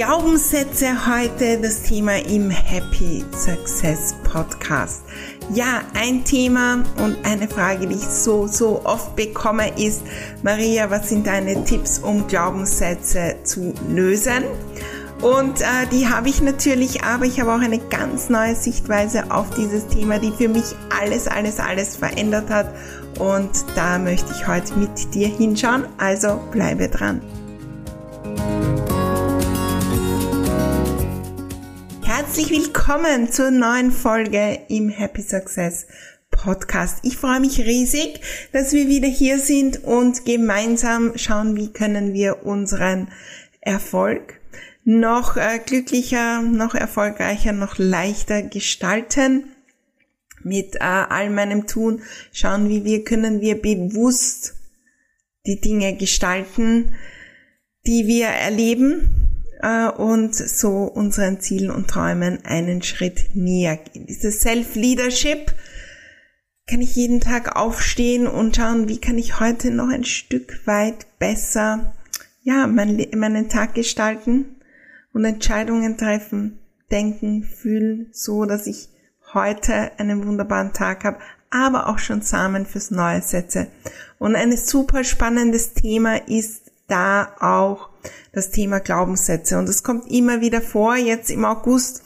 Glaubenssätze heute das Thema im Happy Success Podcast. Ja, ein Thema und eine Frage, die ich so, so oft bekomme, ist, Maria, was sind deine Tipps, um Glaubenssätze zu lösen? Und äh, die habe ich natürlich, aber ich habe auch eine ganz neue Sichtweise auf dieses Thema, die für mich alles, alles, alles verändert hat. Und da möchte ich heute mit dir hinschauen. Also bleibe dran. Herzlich willkommen zur neuen Folge im Happy Success Podcast. Ich freue mich riesig, dass wir wieder hier sind und gemeinsam schauen, wie können wir unseren Erfolg noch äh, glücklicher, noch erfolgreicher, noch leichter gestalten. Mit äh, all meinem Tun schauen, wie wir können wir bewusst die Dinge gestalten, die wir erleben, äh, und so unseren Zielen und Träumen einen Schritt näher gehen. Dieses Self-Leadership kann ich jeden Tag aufstehen und schauen, wie kann ich heute noch ein Stück weit besser, ja, meinen Tag gestalten und Entscheidungen treffen, denken, fühlen, so dass ich heute einen wunderbaren Tag habe, aber auch schon Samen fürs Neue setze. Und ein super spannendes Thema ist da auch das Thema Glaubenssätze. Und es kommt immer wieder vor. Jetzt im August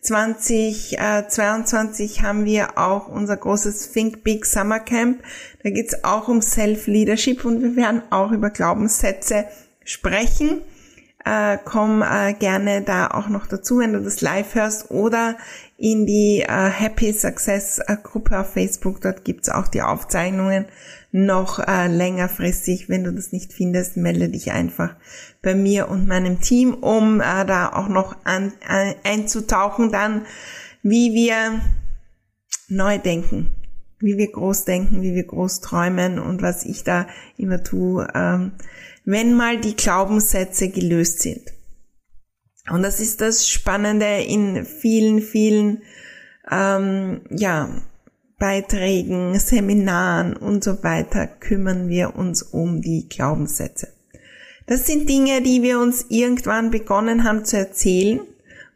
2022 haben wir auch unser großes Think Big Summer Camp. Da geht es auch um Self-Leadership und wir werden auch über Glaubenssätze sprechen. Äh, komm äh, gerne da auch noch dazu, wenn du das live hörst oder in die äh, Happy Success äh, Gruppe auf Facebook. Dort gibt's auch die Aufzeichnungen noch äh, längerfristig. Wenn du das nicht findest, melde dich einfach bei mir und meinem Team, um äh, da auch noch an, einzutauchen, dann wie wir neu denken, wie wir groß denken, wie wir groß träumen und was ich da immer tue, ähm, wenn mal die Glaubenssätze gelöst sind. Und das ist das Spannende in vielen, vielen ähm, ja, Beiträgen, Seminaren und so weiter kümmern wir uns um die Glaubenssätze. Das sind Dinge, die wir uns irgendwann begonnen haben zu erzählen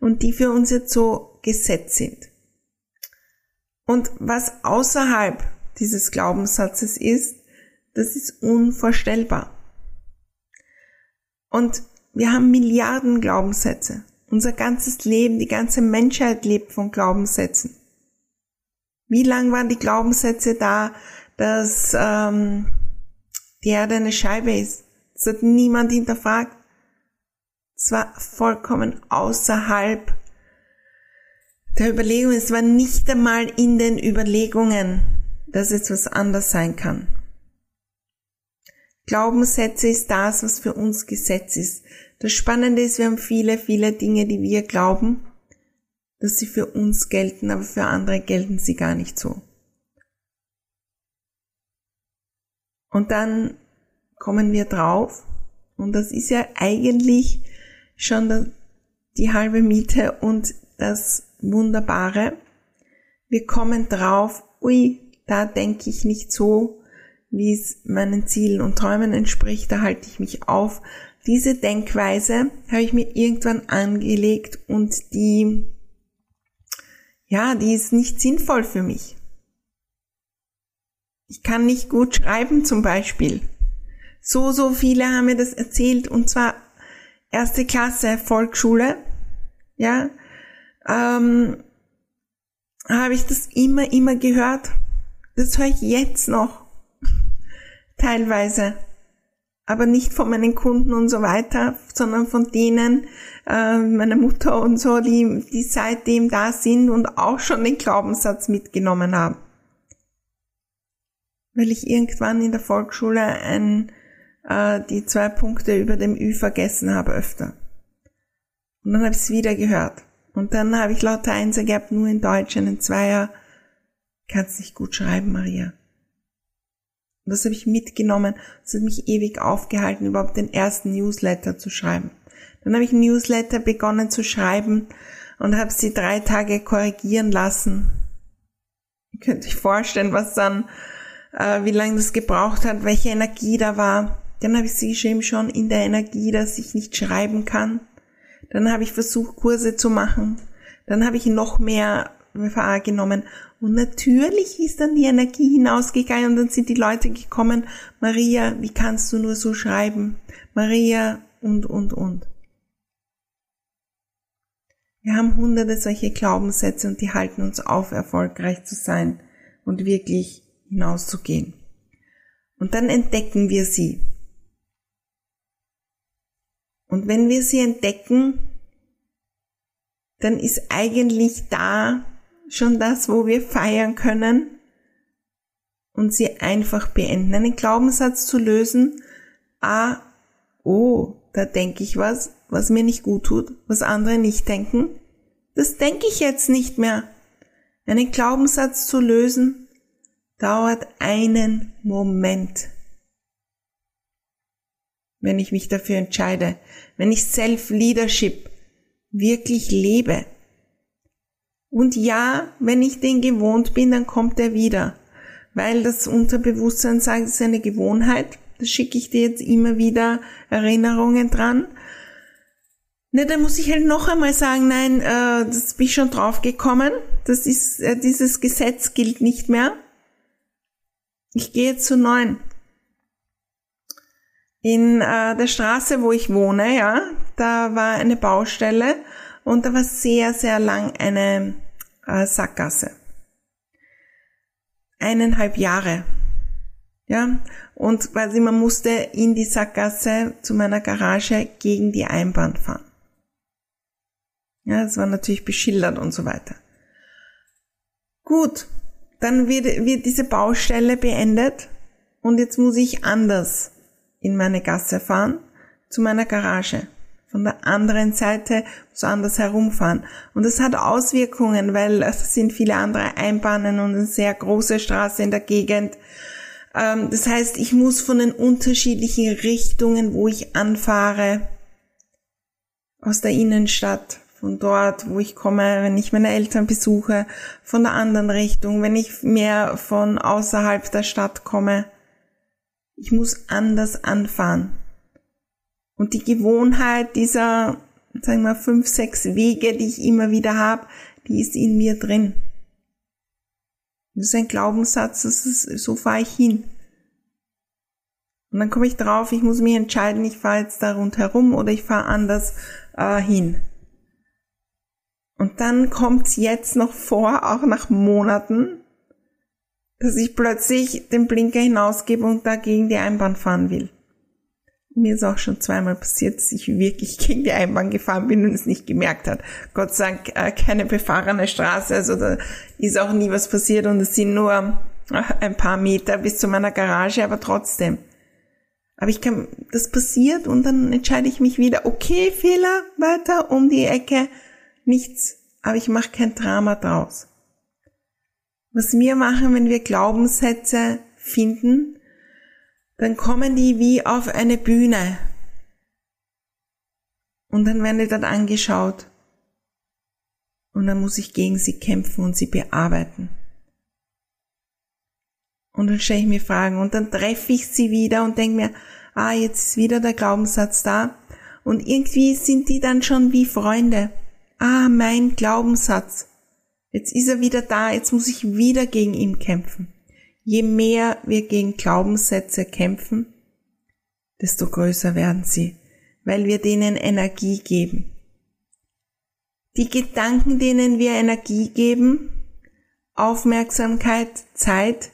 und die für uns jetzt so gesetzt sind. Und was außerhalb dieses Glaubenssatzes ist, das ist unvorstellbar. Und wir haben Milliarden Glaubenssätze. Unser ganzes Leben, die ganze Menschheit lebt von Glaubenssätzen. Wie lang waren die Glaubenssätze da, dass ähm, die Erde eine Scheibe ist? Das hat niemand hinterfragt. Es war vollkommen außerhalb der Überlegungen. Es war nicht einmal in den Überlegungen, dass etwas anders sein kann. Glaubenssätze ist das, was für uns Gesetz ist. Das Spannende ist, wir haben viele, viele Dinge, die wir glauben, dass sie für uns gelten, aber für andere gelten sie gar nicht so. Und dann kommen wir drauf, und das ist ja eigentlich schon die halbe Miete und das Wunderbare. Wir kommen drauf, ui, da denke ich nicht so, wie es meinen Zielen und Träumen entspricht, da halte ich mich auf. Diese Denkweise habe ich mir irgendwann angelegt und die, ja, die ist nicht sinnvoll für mich. Ich kann nicht gut schreiben zum Beispiel. So, so viele haben mir das erzählt und zwar erste Klasse Volksschule, ja, ähm, habe ich das immer, immer gehört. Das höre ich jetzt noch teilweise. aber nicht von meinen Kunden und so weiter, sondern von denen, äh, meiner Mutter und so, die, die seitdem da sind und auch schon den Glaubenssatz mitgenommen haben. Weil ich irgendwann in der Volksschule ein, äh, die zwei Punkte über dem Ü vergessen habe öfter. Und dann habe ich es wieder gehört. Und dann habe ich lauter Einser gehabt, nur in Deutsch, einen Zweier. Kannst nicht gut schreiben, Maria. Und das habe ich mitgenommen. Das hat mich ewig aufgehalten, überhaupt den ersten Newsletter zu schreiben. Dann habe ich Newsletter begonnen zu schreiben und habe sie drei Tage korrigieren lassen. Ihr könnt euch vorstellen, was dann, äh, wie lange das gebraucht hat, welche Energie da war. Dann habe ich sie geschrieben schon in der Energie, dass ich nicht schreiben kann. Dann habe ich versucht, Kurse zu machen. Dann habe ich noch mehr wahrgenommen. Und natürlich ist dann die Energie hinausgegangen und dann sind die Leute gekommen, Maria, wie kannst du nur so schreiben? Maria und, und, und. Wir haben hunderte solche Glaubenssätze und die halten uns auf, erfolgreich zu sein und wirklich hinauszugehen. Und dann entdecken wir sie. Und wenn wir sie entdecken, dann ist eigentlich da schon das, wo wir feiern können und sie einfach beenden. Einen Glaubenssatz zu lösen, ah, oh, da denke ich was, was mir nicht gut tut, was andere nicht denken. Das denke ich jetzt nicht mehr. Einen Glaubenssatz zu lösen dauert einen Moment. Wenn ich mich dafür entscheide, wenn ich Self-Leadership wirklich lebe, und ja, wenn ich den gewohnt bin, dann kommt er wieder. Weil das Unterbewusstsein sagt, es ist eine Gewohnheit. Da schicke ich dir jetzt immer wieder Erinnerungen dran. Ne, dann muss ich halt noch einmal sagen, nein, äh, das bin ich schon draufgekommen. Das ist, äh, dieses Gesetz gilt nicht mehr. Ich gehe zu neun. In äh, der Straße, wo ich wohne, ja, da war eine Baustelle und da war sehr, sehr lang eine äh, Sackgasse. Eineinhalb Jahre. Ja, und quasi man musste in die Sackgasse zu meiner Garage gegen die Einbahn fahren. Ja, das war natürlich beschildert und so weiter. Gut, dann wird, wird diese Baustelle beendet und jetzt muss ich anders in meine Gasse fahren, zu meiner Garage von der anderen Seite so anders herumfahren. Und das hat Auswirkungen, weil es sind viele andere Einbahnen und eine sehr große Straße in der Gegend. Ähm, das heißt, ich muss von den unterschiedlichen Richtungen, wo ich anfahre, aus der Innenstadt, von dort, wo ich komme, wenn ich meine Eltern besuche, von der anderen Richtung, wenn ich mehr von außerhalb der Stadt komme. Ich muss anders anfahren. Und die Gewohnheit dieser, sagen wir, fünf, sechs Wege, die ich immer wieder habe, die ist in mir drin. Das ist ein Glaubenssatz, das ist, so fahre ich hin. Und dann komme ich drauf, ich muss mich entscheiden, ich fahre jetzt da rundherum oder ich fahre anders äh, hin. Und dann kommt's jetzt noch vor, auch nach Monaten, dass ich plötzlich den Blinker hinausgebe und da gegen die Einbahn fahren will. Mir ist auch schon zweimal passiert, dass ich wirklich gegen die Einbahn gefahren bin und es nicht gemerkt hat. Gott sei Dank äh, keine befahrene Straße, also da ist auch nie was passiert und es sind nur äh, ein paar Meter bis zu meiner Garage, aber trotzdem. Aber ich kann, das passiert und dann entscheide ich mich wieder, okay, Fehler, weiter um die Ecke, nichts, aber ich mache kein Drama draus. Was wir machen, wenn wir Glaubenssätze finden, dann kommen die wie auf eine Bühne. Und dann werden die dort angeschaut. Und dann muss ich gegen sie kämpfen und sie bearbeiten. Und dann stelle ich mir Fragen und dann treffe ich sie wieder und denke mir, ah, jetzt ist wieder der Glaubenssatz da. Und irgendwie sind die dann schon wie Freunde. Ah, mein Glaubenssatz. Jetzt ist er wieder da, jetzt muss ich wieder gegen ihn kämpfen. Je mehr wir gegen Glaubenssätze kämpfen, desto größer werden sie, weil wir denen Energie geben. Die Gedanken, denen wir Energie geben, Aufmerksamkeit, Zeit,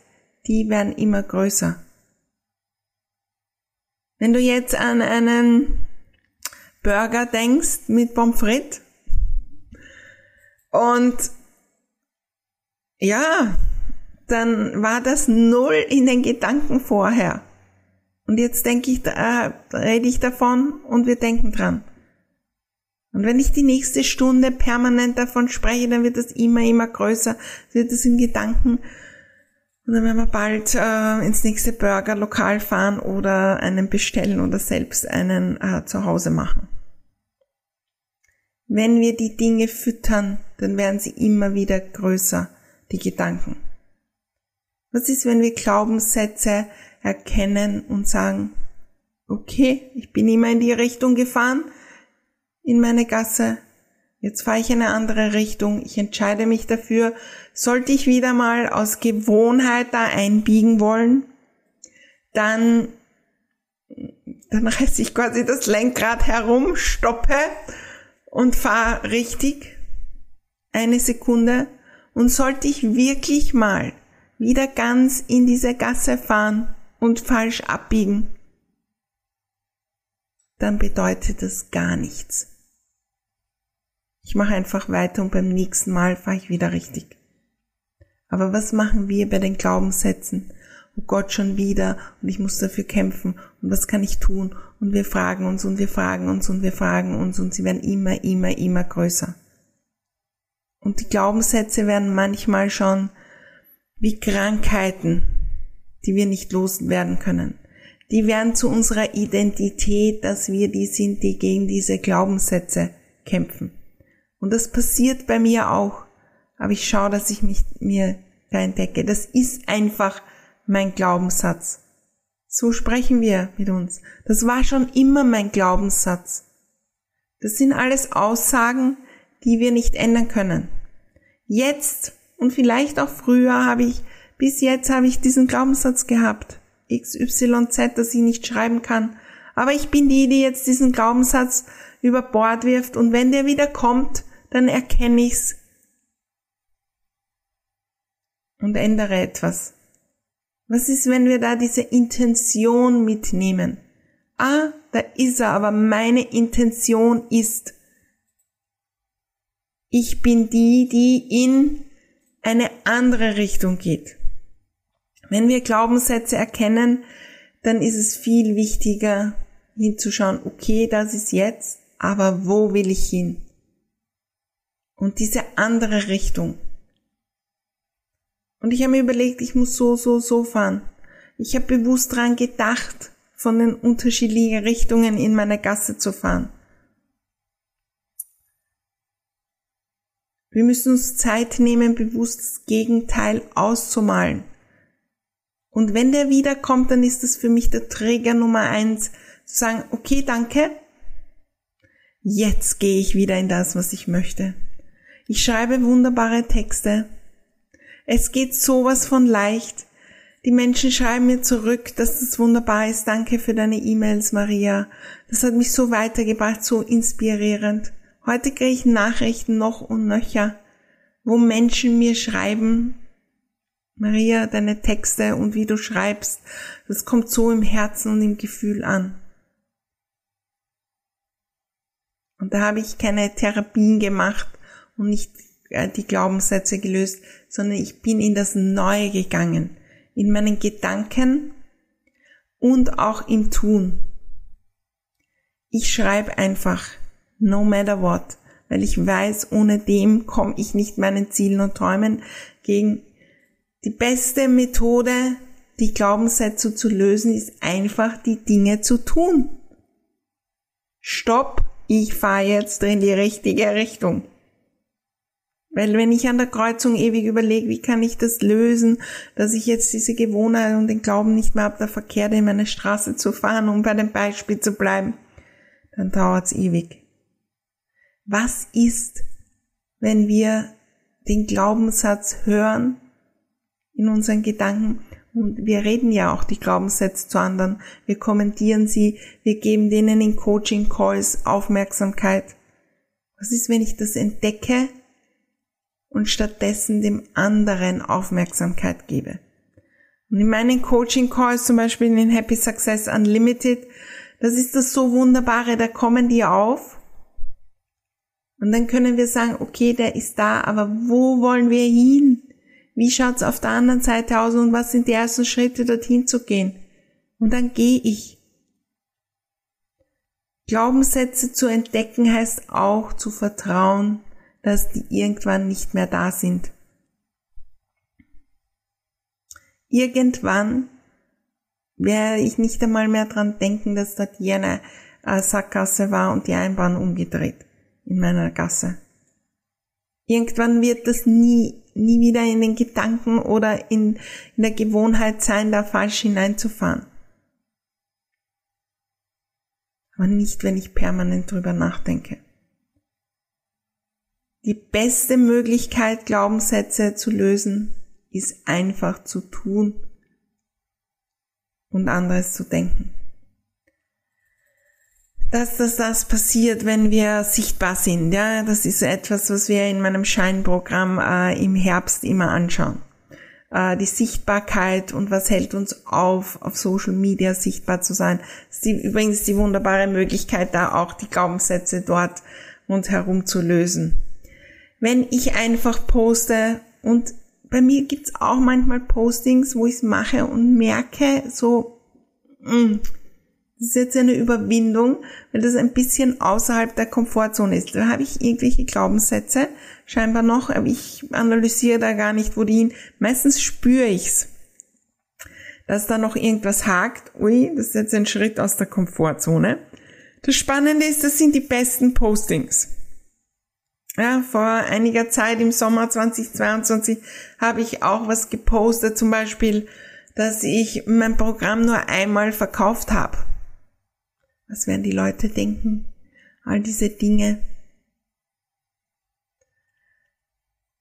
die werden immer größer. Wenn du jetzt an einen Burger denkst mit Pommes frites und ja, dann war das null in den Gedanken vorher. Und jetzt denke ich, äh, rede ich davon und wir denken dran. Und wenn ich die nächste Stunde permanent davon spreche, dann wird das immer, immer größer, wird es in Gedanken. Und dann werden wir bald äh, ins nächste Burger-Lokal fahren oder einen bestellen oder selbst einen äh, zu Hause machen. Wenn wir die Dinge füttern, dann werden sie immer wieder größer, die Gedanken. Was ist, wenn wir Glaubenssätze erkennen und sagen, okay, ich bin immer in die Richtung gefahren, in meine Gasse, jetzt fahre ich in eine andere Richtung, ich entscheide mich dafür, sollte ich wieder mal aus Gewohnheit da einbiegen wollen, dann, dann reiße ich quasi das Lenkrad herum, stoppe und fahr richtig eine Sekunde. Und sollte ich wirklich mal wieder ganz in diese Gasse fahren und falsch abbiegen, dann bedeutet das gar nichts. Ich mache einfach weiter und beim nächsten Mal fahre ich wieder richtig. Aber was machen wir bei den Glaubenssätzen? Oh Gott schon wieder und ich muss dafür kämpfen und was kann ich tun? Und wir fragen uns und wir fragen uns und wir fragen uns und sie werden immer, immer, immer größer. Und die Glaubenssätze werden manchmal schon wie Krankheiten, die wir nicht loswerden können. Die werden zu unserer Identität, dass wir die sind, die gegen diese Glaubenssätze kämpfen. Und das passiert bei mir auch. Aber ich schaue, dass ich mich mir da entdecke. Das ist einfach mein Glaubenssatz. So sprechen wir mit uns. Das war schon immer mein Glaubenssatz. Das sind alles Aussagen, die wir nicht ändern können. Jetzt und vielleicht auch früher habe ich, bis jetzt habe ich diesen Glaubenssatz gehabt. XYZ, dass ich nicht schreiben kann. Aber ich bin die, die jetzt diesen Glaubenssatz über Bord wirft und wenn der wieder kommt, dann erkenne ich's und ändere etwas. Was ist, wenn wir da diese Intention mitnehmen? Ah, da ist er, aber meine Intention ist, ich bin die, die in eine andere Richtung geht. Wenn wir Glaubenssätze erkennen, dann ist es viel wichtiger hinzuschauen, okay, das ist jetzt, aber wo will ich hin? Und diese andere Richtung. Und ich habe mir überlegt, ich muss so, so, so fahren. Ich habe bewusst dran gedacht, von den unterschiedlichen Richtungen in meine Gasse zu fahren. Wir müssen uns Zeit nehmen, bewusst das Gegenteil auszumalen. Und wenn der wiederkommt, dann ist das für mich der Träger Nummer eins, zu sagen, okay, danke, jetzt gehe ich wieder in das, was ich möchte. Ich schreibe wunderbare Texte. Es geht sowas von leicht. Die Menschen schreiben mir zurück, dass das wunderbar ist. Danke für deine E-Mails, Maria. Das hat mich so weitergebracht, so inspirierend. Heute kriege ich Nachrichten noch und nöcher, wo Menschen mir schreiben, Maria, deine Texte und wie du schreibst, das kommt so im Herzen und im Gefühl an. Und da habe ich keine Therapien gemacht und nicht äh, die Glaubenssätze gelöst, sondern ich bin in das Neue gegangen, in meinen Gedanken und auch im Tun. Ich schreibe einfach, no matter what, weil ich weiß, ohne dem komme ich nicht meinen Zielen und Träumen gegen. Die beste Methode, die Glaubenssätze zu lösen, ist einfach die Dinge zu tun. Stopp, ich fahre jetzt in die richtige Richtung. Weil wenn ich an der Kreuzung ewig überlege, wie kann ich das lösen, dass ich jetzt diese Gewohnheit und den Glauben nicht mehr habe, da verkehrt in meine Straße zu fahren, um bei dem Beispiel zu bleiben, dann dauert's ewig. Was ist, wenn wir den Glaubenssatz hören in unseren Gedanken und wir reden ja auch die Glaubenssätze zu anderen, wir kommentieren sie, wir geben denen in Coaching Calls Aufmerksamkeit. Was ist, wenn ich das entdecke und stattdessen dem anderen Aufmerksamkeit gebe. Und in meinen Coaching Calls, zum Beispiel in den Happy Success Unlimited, das ist das so Wunderbare, da kommen die auf. Und dann können wir sagen, okay, der ist da, aber wo wollen wir hin? Wie schaut's auf der anderen Seite aus und was sind die ersten Schritte, dorthin zu gehen? Und dann gehe ich. Glaubenssätze zu entdecken heißt auch zu vertrauen, dass die irgendwann nicht mehr da sind. Irgendwann werde ich nicht einmal mehr dran denken, dass dort eine äh, Sackgasse war und die Einbahn umgedreht in meiner Gasse. Irgendwann wird das nie, nie wieder in den Gedanken oder in, in der Gewohnheit sein, da falsch hineinzufahren. Aber nicht, wenn ich permanent drüber nachdenke. Die beste Möglichkeit, Glaubenssätze zu lösen, ist einfach zu tun und anderes zu denken. Dass das, das passiert, wenn wir sichtbar sind, ja, das ist etwas, was wir in meinem Scheinprogramm äh, im Herbst immer anschauen. Äh, die Sichtbarkeit und was hält uns auf, auf Social Media sichtbar zu sein. Das ist die, übrigens die wunderbare Möglichkeit, da auch die Glaubenssätze dort und herum zu lösen. Wenn ich einfach poste und bei mir gibt's auch manchmal Postings, wo ich mache und merke, so, mh, mm, das ist jetzt eine Überwindung, weil das ein bisschen außerhalb der Komfortzone ist. Da habe ich irgendwelche Glaubenssätze, scheinbar noch, aber ich analysiere da gar nicht, wo die hin. Meistens spüre ich's, dass da noch irgendwas hakt. Ui, das ist jetzt ein Schritt aus der Komfortzone. Das Spannende ist, das sind die besten Postings. Ja, vor einiger Zeit im Sommer 2022 habe ich auch was gepostet, zum Beispiel, dass ich mein Programm nur einmal verkauft habe. Was werden die Leute denken? All diese Dinge.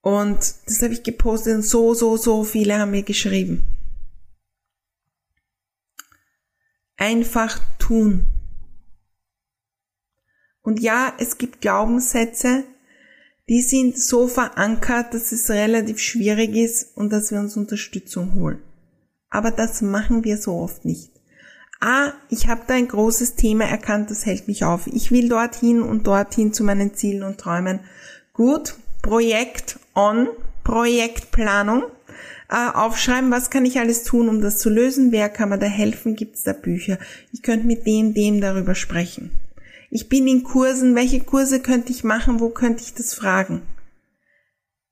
Und das habe ich gepostet und so, so, so viele haben mir geschrieben. Einfach tun. Und ja, es gibt Glaubenssätze, die sind so verankert, dass es relativ schwierig ist und dass wir uns Unterstützung holen. Aber das machen wir so oft nicht. Ah, ich habe da ein großes Thema erkannt, das hält mich auf. Ich will dorthin und dorthin zu meinen Zielen und Träumen. Gut, Projekt on, Projektplanung. Äh, aufschreiben, was kann ich alles tun, um das zu lösen, wer kann mir da helfen, gibt es da Bücher. Ich könnte mit dem, dem darüber sprechen. Ich bin in Kursen, welche Kurse könnte ich machen, wo könnte ich das fragen?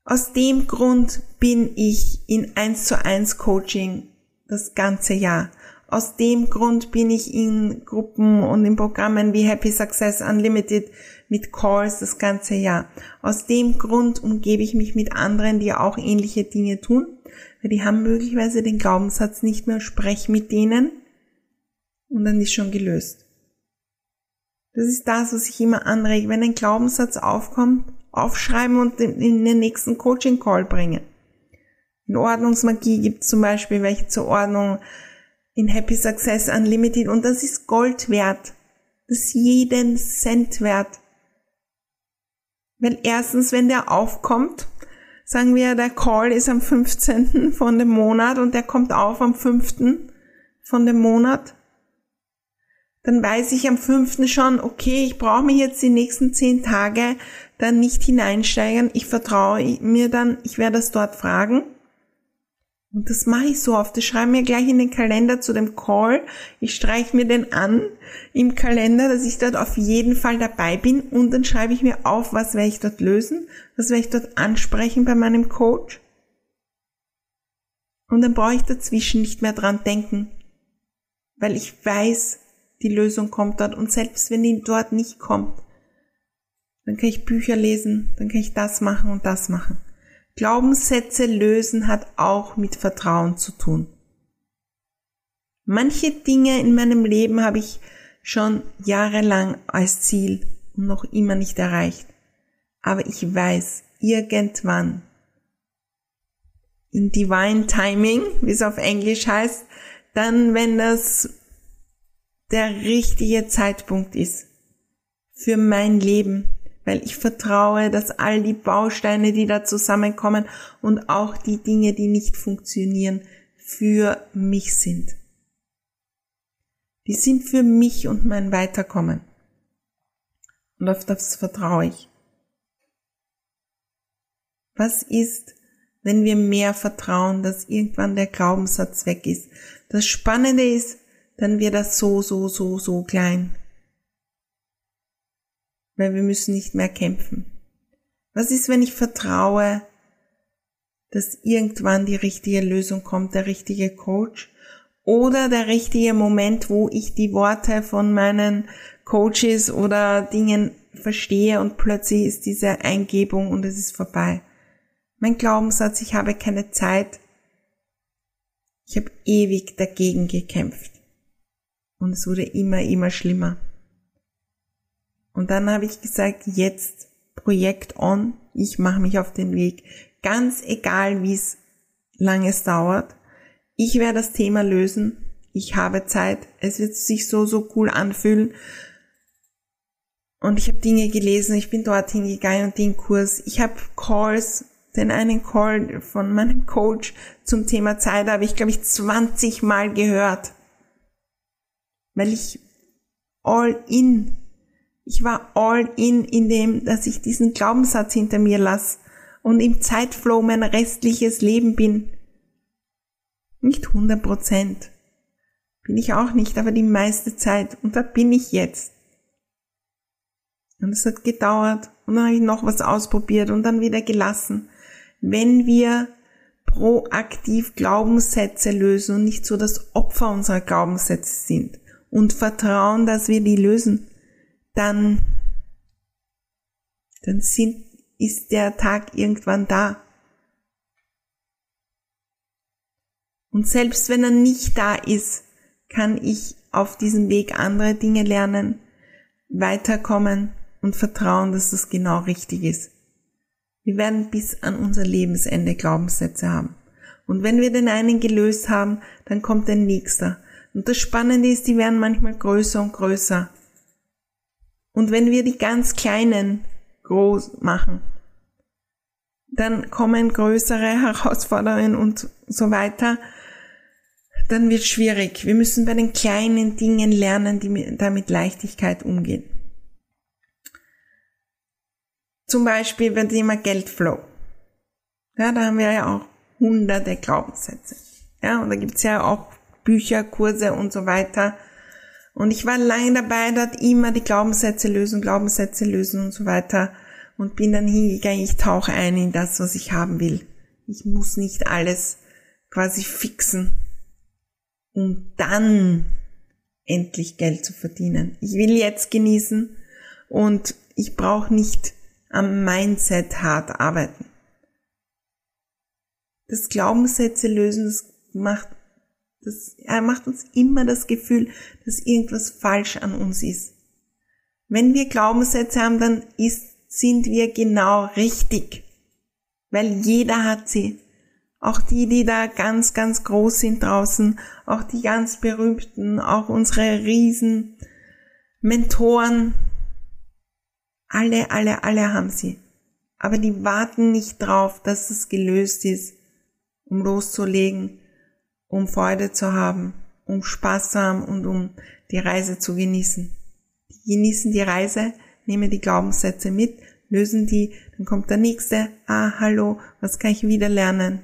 Aus dem Grund bin ich in 1 zu 1 Coaching das ganze Jahr. Aus dem Grund bin ich in Gruppen und in Programmen wie Happy Success Unlimited mit Calls das ganze Jahr. Aus dem Grund umgebe ich mich mit anderen, die auch ähnliche Dinge tun, weil die haben möglicherweise den Glaubenssatz nicht mehr, sprech mit denen und dann ist schon gelöst. Das ist das, was ich immer anrege. Wenn ein Glaubenssatz aufkommt, aufschreiben und in den nächsten Coaching-Call bringen. In Ordnungsmagie gibt es zum Beispiel welche zur Ordnung in Happy Success Unlimited und das ist Gold wert. Das ist jeden Cent wert. Weil erstens, wenn der aufkommt, sagen wir, der Call ist am 15. von dem Monat und der kommt auf am 5. von dem Monat, dann weiß ich am fünften schon, okay, ich brauche mich jetzt die nächsten zehn Tage dann nicht hineinsteigern. Ich vertraue mir dann, ich werde das dort fragen. Und das mache ich so oft. Das schreibe mir gleich in den Kalender zu dem Call. Ich streiche mir den an im Kalender, dass ich dort auf jeden Fall dabei bin. Und dann schreibe ich mir auf, was werde ich dort lösen, was werde ich dort ansprechen bei meinem Coach. Und dann brauche ich dazwischen nicht mehr dran denken, weil ich weiß, die Lösung kommt dort. Und selbst wenn die dort nicht kommt, dann kann ich Bücher lesen, dann kann ich das machen und das machen. Glaubenssätze lösen hat auch mit Vertrauen zu tun. Manche Dinge in meinem Leben habe ich schon jahrelang als Ziel und noch immer nicht erreicht. Aber ich weiß, irgendwann in Divine Timing, wie es auf Englisch heißt, dann, wenn das der richtige Zeitpunkt ist für mein Leben, weil ich vertraue, dass all die Bausteine, die da zusammenkommen und auch die Dinge, die nicht funktionieren, für mich sind. Die sind für mich und mein Weiterkommen. Und auf das vertraue ich. Was ist, wenn wir mehr vertrauen, dass irgendwann der Glaubenssatz weg ist? Das Spannende ist, dann wird das so, so, so, so klein. Weil wir müssen nicht mehr kämpfen. Was ist, wenn ich vertraue, dass irgendwann die richtige Lösung kommt, der richtige Coach oder der richtige Moment, wo ich die Worte von meinen Coaches oder Dingen verstehe und plötzlich ist diese Eingebung und es ist vorbei. Mein Glaubenssatz, ich habe keine Zeit. Ich habe ewig dagegen gekämpft. Und es wurde immer, immer schlimmer. Und dann habe ich gesagt, jetzt Projekt on, ich mache mich auf den Weg. Ganz egal, wie es lange es dauert. Ich werde das Thema lösen. Ich habe Zeit. Es wird sich so, so cool anfühlen. Und ich habe Dinge gelesen. Ich bin dorthin gegangen und den Kurs. Ich habe Calls, den einen Call von meinem Coach zum Thema Zeit habe ich, glaube ich, 20 Mal gehört. Weil ich all in ich war all in in dem, dass ich diesen Glaubenssatz hinter mir lasse und im Zeitflow mein restliches Leben bin. Nicht 100 Prozent. Bin ich auch nicht, aber die meiste Zeit. Und da bin ich jetzt. Und es hat gedauert. Und dann habe ich noch was ausprobiert und dann wieder gelassen. Wenn wir proaktiv Glaubenssätze lösen und nicht so das Opfer unserer Glaubenssätze sind und vertrauen, dass wir die lösen, dann, dann sind, ist der Tag irgendwann da. Und selbst wenn er nicht da ist, kann ich auf diesem Weg andere Dinge lernen, weiterkommen und vertrauen, dass das genau richtig ist. Wir werden bis an unser Lebensende Glaubenssätze haben. Und wenn wir den einen gelöst haben, dann kommt der nächste. Und das Spannende ist, die werden manchmal größer und größer. Und wenn wir die ganz kleinen groß machen, dann kommen größere Herausforderungen und so weiter, dann wird schwierig. Wir müssen bei den kleinen Dingen lernen, die da mit Leichtigkeit umgehen. Zum Beispiel beim Thema Geldflow. Ja, da haben wir ja auch hunderte Glaubenssätze. Ja, und da gibt's ja auch Bücher, Kurse und so weiter, und ich war lange dabei, dort immer die Glaubenssätze lösen, Glaubenssätze lösen und so weiter. Und bin dann hingegangen, ich tauche ein in das, was ich haben will. Ich muss nicht alles quasi fixen, um dann endlich Geld zu verdienen. Ich will jetzt genießen und ich brauche nicht am Mindset hart arbeiten. Das Glaubenssätze lösen, das macht das, macht uns immer das Gefühl, dass irgendwas falsch an uns ist. Wenn wir Glaubenssätze haben, dann ist, sind wir genau richtig. Weil jeder hat sie. Auch die, die da ganz, ganz groß sind draußen, auch die ganz berühmten, auch unsere Riesen, Mentoren, alle, alle, alle haben sie. Aber die warten nicht drauf, dass es gelöst ist, um loszulegen, um Freude zu haben, um Spaß haben und um die Reise zu genießen. Die genießen die Reise, nehmen die Glaubenssätze mit, lösen die, dann kommt der nächste, ah, hallo, was kann ich wieder lernen?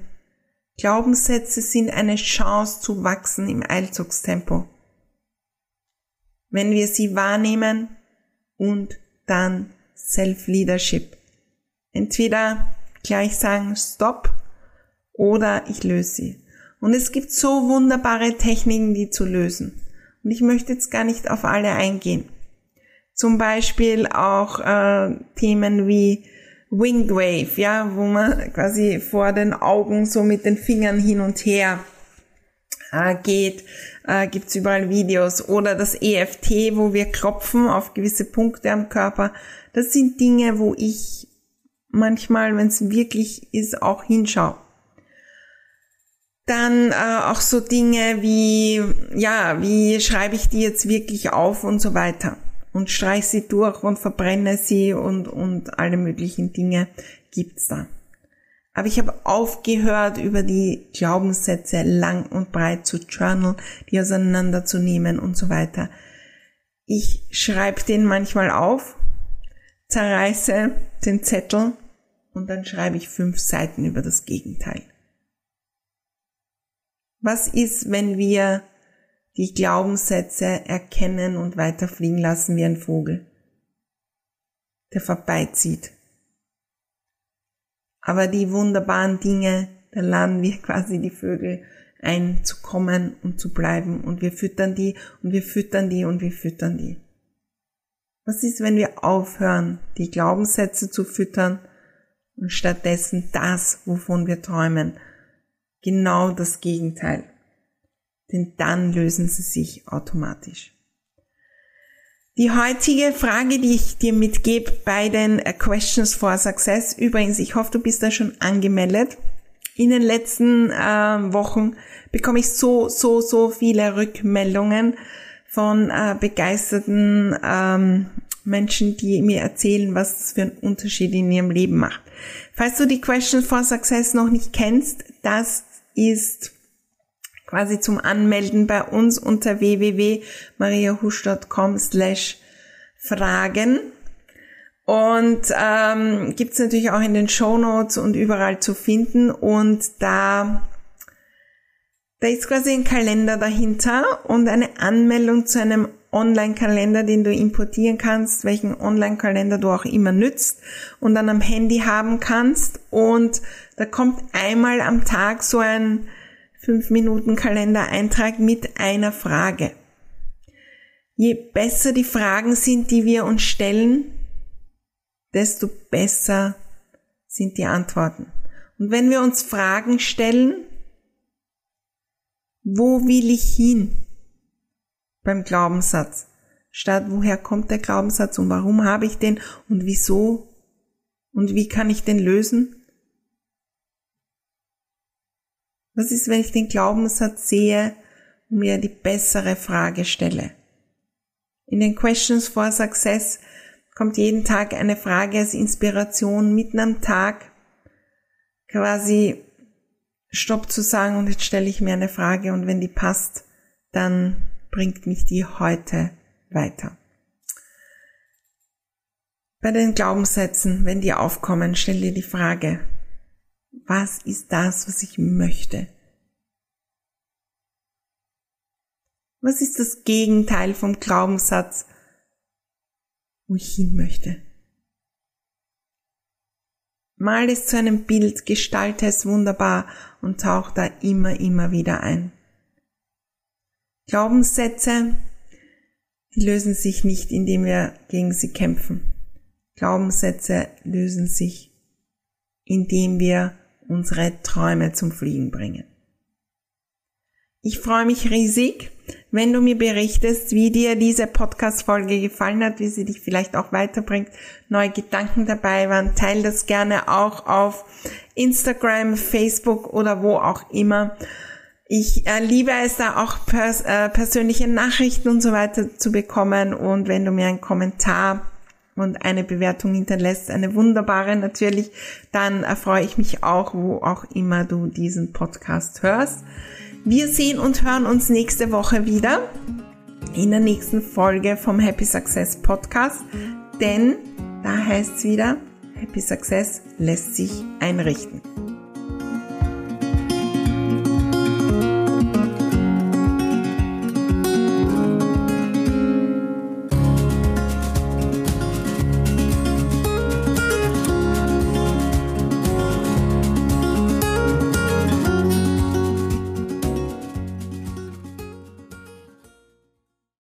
Glaubenssätze sind eine Chance zu wachsen im Eilzugstempo. Wenn wir sie wahrnehmen und dann Self-Leadership. Entweder gleich sagen Stopp oder ich löse sie. Und es gibt so wunderbare Techniken, die zu lösen. Und ich möchte jetzt gar nicht auf alle eingehen. Zum Beispiel auch äh, Themen wie Winged Wave, ja, wo man quasi vor den Augen so mit den Fingern hin und her äh, geht, äh, gibt's überall Videos. Oder das EFT, wo wir klopfen auf gewisse Punkte am Körper. Das sind Dinge, wo ich manchmal, wenn es wirklich ist, auch hinschaue. Dann äh, auch so Dinge wie, ja, wie schreibe ich die jetzt wirklich auf und so weiter. Und streich sie durch und verbrenne sie und, und alle möglichen Dinge gibt's da. Aber ich habe aufgehört, über die Glaubenssätze lang und breit zu journal, die auseinanderzunehmen und so weiter. Ich schreibe den manchmal auf, zerreiße den Zettel und dann schreibe ich fünf Seiten über das Gegenteil. Was ist, wenn wir die Glaubenssätze erkennen und weiterfliegen lassen wie ein Vogel, der vorbeizieht? Aber die wunderbaren Dinge, da laden wir quasi die Vögel ein, zu kommen und zu bleiben und wir füttern die und wir füttern die und wir füttern die. Was ist, wenn wir aufhören, die Glaubenssätze zu füttern und stattdessen das, wovon wir träumen, genau das Gegenteil. Denn dann lösen sie sich automatisch. Die heutige Frage, die ich dir mitgebe bei den äh, Questions for Success, übrigens, ich hoffe, du bist da schon angemeldet. In den letzten äh, Wochen bekomme ich so, so, so viele Rückmeldungen von äh, begeisterten ähm, Menschen, die mir erzählen, was das für einen Unterschied in ihrem Leben macht. Falls du die Questions for Success noch nicht kennst, das ist quasi zum Anmelden bei uns unter www.mariahusch.com slash Fragen. Und ähm, gibt natürlich auch in den Show Notes und überall zu finden. Und da, da ist quasi ein Kalender dahinter und eine Anmeldung zu einem Online-Kalender, den du importieren kannst, welchen Online-Kalender du auch immer nützt und dann am Handy haben kannst. Und da kommt einmal am Tag so ein 5-Minuten-Kalender-Eintrag mit einer Frage. Je besser die Fragen sind, die wir uns stellen, desto besser sind die Antworten. Und wenn wir uns Fragen stellen, wo will ich hin? beim Glaubenssatz. Statt woher kommt der Glaubenssatz und warum habe ich den und wieso und wie kann ich den lösen? Was ist, wenn ich den Glaubenssatz sehe und mir die bessere Frage stelle? In den Questions for Success kommt jeden Tag eine Frage als Inspiration mitten am Tag quasi Stopp zu sagen und jetzt stelle ich mir eine Frage und wenn die passt, dann bringt mich die heute weiter. Bei den Glaubenssätzen, wenn die aufkommen, stell dir die Frage, was ist das, was ich möchte? Was ist das Gegenteil vom Glaubenssatz, wo ich hin möchte? Mal es zu einem Bild, gestalte es wunderbar und tauch da immer, immer wieder ein. Glaubenssätze, die lösen sich nicht, indem wir gegen sie kämpfen. Glaubenssätze lösen sich, indem wir unsere Träume zum Fliegen bringen. Ich freue mich riesig, wenn du mir berichtest, wie dir diese Podcast-Folge gefallen hat, wie sie dich vielleicht auch weiterbringt, neue Gedanken dabei waren. Teil das gerne auch auf Instagram, Facebook oder wo auch immer. Ich äh, liebe es da auch pers äh, persönliche Nachrichten und so weiter zu bekommen und wenn du mir einen Kommentar und eine Bewertung hinterlässt, eine wunderbare natürlich, dann erfreue ich mich auch, wo auch immer du diesen Podcast hörst. Wir sehen und hören uns nächste Woche wieder in der nächsten Folge vom Happy Success Podcast, denn da heißt es wieder, Happy Success lässt sich einrichten.